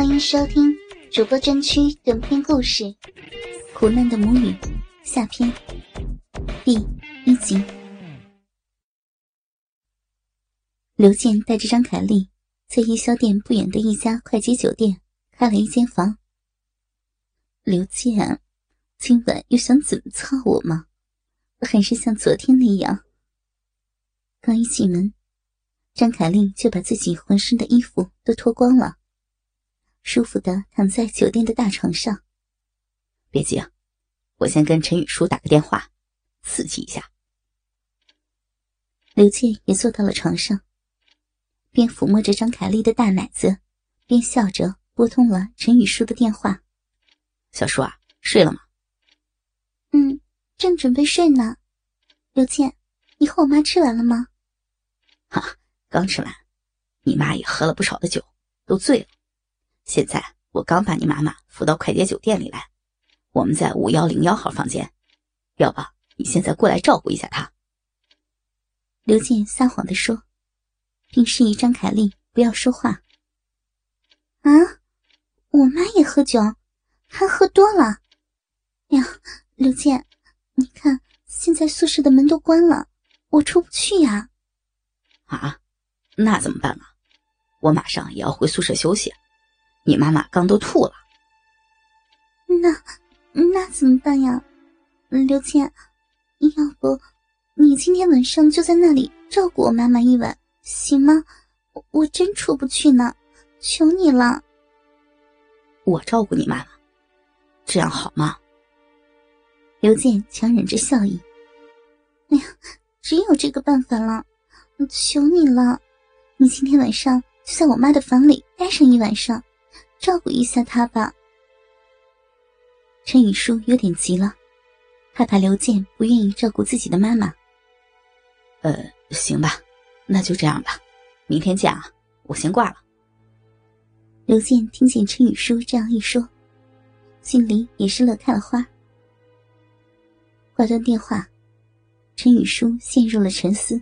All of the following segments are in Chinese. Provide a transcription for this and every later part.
欢迎收听主播专区短篇故事《苦难的母女》下篇第一集。刘健带着张凯丽在夜宵店不远的一家快捷酒店开了一间房。刘健，今晚又想怎么操我吗？还是像昨天那样？刚一进门，张凯丽就把自己浑身的衣服都脱光了。舒服的躺在酒店的大床上。别急啊，我先跟陈宇舒打个电话，刺激一下。刘健也坐到了床上，边抚摸着张凯丽的大奶子，边笑着拨通了陈宇舒的电话。小叔啊，睡了吗？嗯，正准备睡呢。刘健，你和我妈吃完了吗？哈，刚吃完。你妈也喝了不少的酒，都醉了。现在我刚把你妈妈扶到快捷酒店里来，我们在五幺零幺号房间，要不你现在过来照顾一下她？刘健撒谎的说，并示意张凯丽不要说话。啊，我妈也喝酒，她喝多了。呀，刘健，你看现在宿舍的门都关了，我出不去呀。啊，那怎么办啊？我马上也要回宿舍休息。你妈妈刚都吐了，那那怎么办呀？刘谦，要不你今天晚上就在那里照顾我妈妈一晚，行吗？我真出不去呢，求你了。我照顾你妈妈，这样好吗？刘健强忍着笑意。哎呀，只有这个办法了，求你了，你今天晚上就在我妈的房里待上一晚上。照顾一下他吧。陈宇舒有点急了，害怕刘健不愿意照顾自己的妈妈。呃，行吧，那就这样吧，明天见啊，我先挂了。刘健听见陈宇舒这样一说，心里也是乐开了花。挂断电话，陈宇舒陷入了沉思。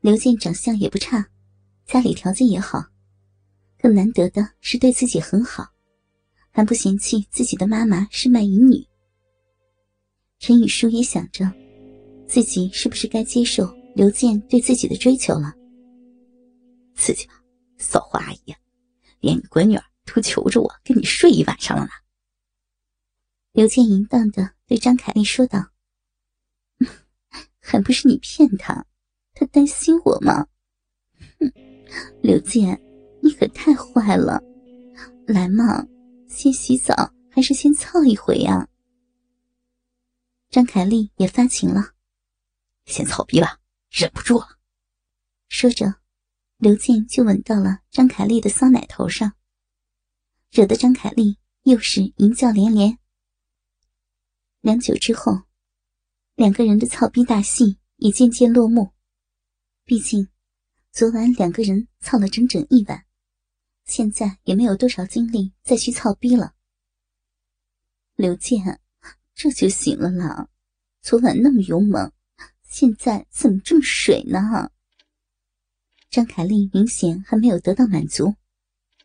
刘健长相也不差，家里条件也好。更难得的是对自己很好，还不嫌弃自己的妈妈是卖淫女。陈雨舒也想着，自己是不是该接受刘健对自己的追求了？刺激吧，骚货阿姨，连你闺女都求着我跟你睡一晚上了呢。刘健淫荡的对张凯丽说道：“还不是你骗他，他担心我吗？”哼，刘健。你可太坏了！来嘛，先洗澡还是先操一回呀？张凯丽也发情了，先操逼吧，忍不住了。说着，刘健就吻到了张凯丽的骚奶头上，惹得张凯丽又是淫叫连连。良久之后，两个人的操逼大戏也渐渐落幕。毕竟，昨晚两个人操了整整一晚。现在也没有多少精力再去操逼了。刘健，这就行了啦。昨晚那么勇猛，现在怎么这么水呢？张凯丽明显还没有得到满足。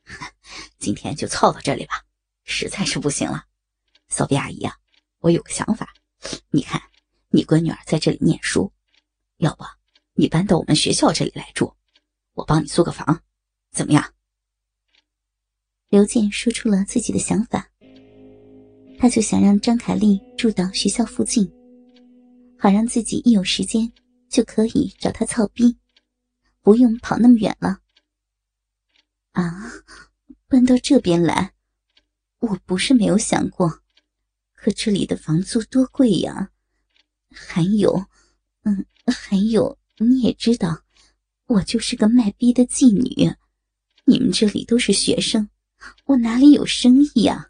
今天就操到这里吧，实在是不行了。骚逼阿姨啊，我有个想法。你看，你闺女儿在这里念书，要不你搬到我们学校这里来住，我帮你租个房，怎么样？刘健说出了自己的想法，他就想让张凯丽住到学校附近，好让自己一有时间就可以找他操逼，不用跑那么远了。啊，搬到这边来，我不是没有想过，可这里的房租多贵呀！还有，嗯，还有你也知道，我就是个卖逼的妓女，你们这里都是学生。我哪里有生意呀？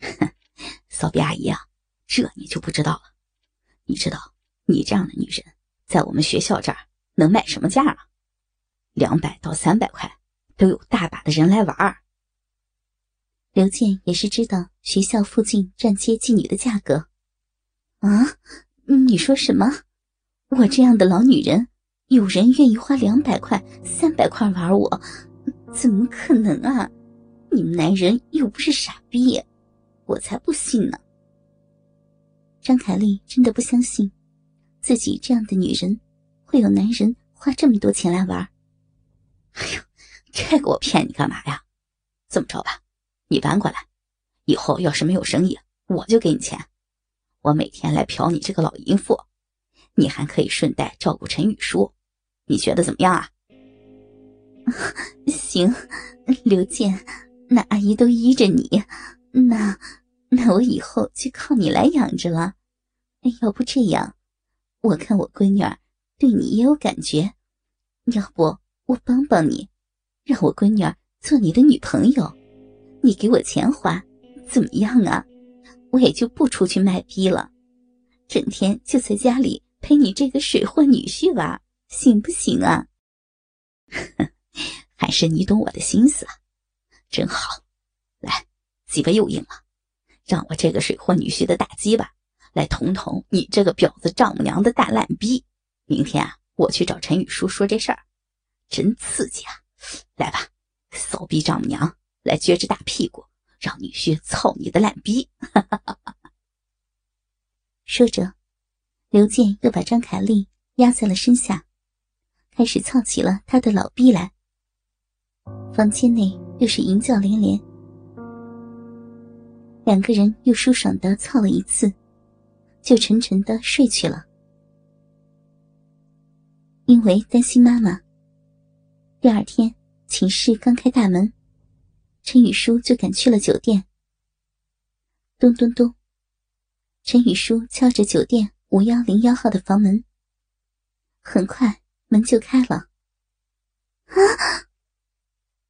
骚逼阿姨啊，这你就不知道了。你知道你这样的女人在我们学校这儿能卖什么价吗？两百到三百块都有大把的人来玩儿。刘健也是知道学校附近站街妓女的价格。啊，你说什么？我这样的老女人，有人愿意花两百块、三百块玩我？怎么可能啊！你们男人又不是傻逼，我才不信呢。张凯丽真的不相信，自己这样的女人会有男人花这么多钱来玩。哎呦，这个我骗你干嘛呀？这么着吧，你搬过来，以后要是没有生意，我就给你钱，我每天来嫖你这个老淫妇，你还可以顺带照顾陈雨舒，你觉得怎么样啊？行，刘健，那阿姨都依着你，那那我以后就靠你来养着了。要不这样，我看我闺女儿对你也有感觉，要不我帮帮你，让我闺女儿做你的女朋友，你给我钱花，怎么样啊？我也就不出去卖逼了，整天就在家里陪你这个水货女婿玩，行不行啊？还是你懂我的心思啊，真好。来，鸡巴又硬了，让我这个水货女婿的大鸡巴。来捅捅你这个婊子丈母娘的大烂逼！明天啊，我去找陈雨舒说这事儿，真刺激啊！来吧，骚逼丈母娘，来撅着大屁股，让女婿操你的烂逼！说着，刘健又把张凯丽压在了身下，开始操起了他的老逼来。房间内又是淫叫连连，两个人又舒爽的操了一次。就沉沉的睡去了。因为担心妈妈，第二天寝室刚开大门，陈雨舒就赶去了酒店。咚咚咚，陈雨舒敲着酒店五幺零幺号的房门。很快门就开了。啊！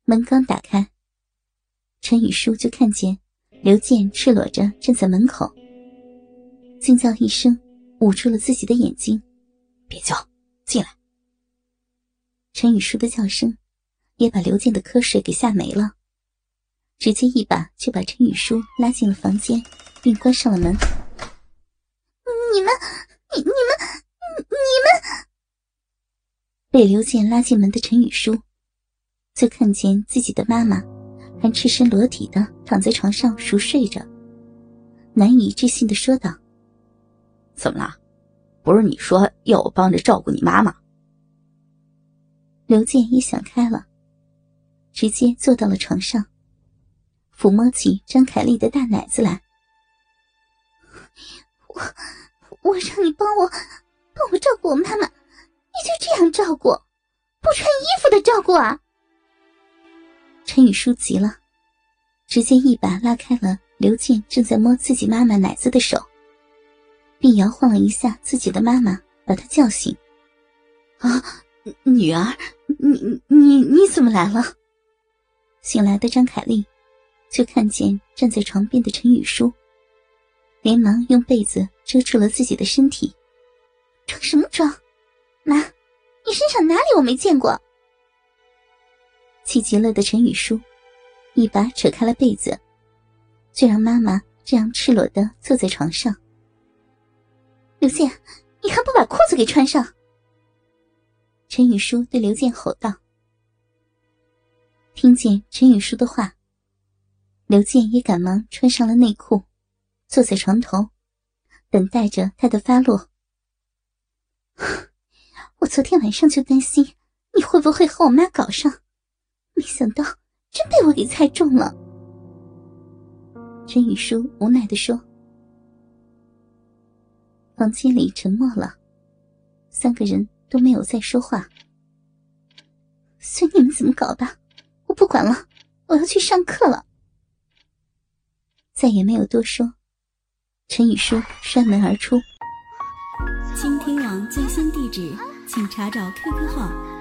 门刚打开，陈雨舒就看见刘健赤裸着站在门口。惊叫一声，捂住了自己的眼睛。别叫，进来。陈雨舒的叫声，也把刘健的瞌睡给吓没了，直接一把就把陈雨舒拉进了房间，并关上了门。你们，你你们，你们！被刘健拉进门的陈雨舒，就看见自己的妈妈还赤身裸体的躺在床上熟睡着，难以置信的说道。怎么了？不是你说要我帮着照顾你妈吗？刘健也想开了，直接坐到了床上，抚摸起张凯丽的大奶子来。我我让你帮我帮我照顾我妈妈，你就这样照顾，不穿衣服的照顾啊！陈雨舒急了，直接一把拉开了刘健正在摸自己妈妈奶子的手。并摇晃了一下自己的妈妈，把她叫醒。啊，女儿，你你你怎么来了？醒来的张凯丽就看见站在床边的陈雨舒，连忙用被子遮住了自己的身体。装什么装？妈，你身上哪里我没见过？气急了的陈雨舒一把扯开了被子，就让妈妈这样赤裸的坐在床上。刘健，你还不把裤子给穿上？陈雨舒对刘健吼道。听见陈雨舒的话，刘健也赶忙穿上了内裤，坐在床头，等待着他的发落。我昨天晚上就担心你会不会和我妈搞上，没想到真被我给猜中了。陈雨舒无奈的说。房间里沉默了，三个人都没有再说话。随你们怎么搞吧，我不管了，我要去上课了。再也没有多说，陈雨舒摔门而出。倾听网最新地址，请查找 QQ 号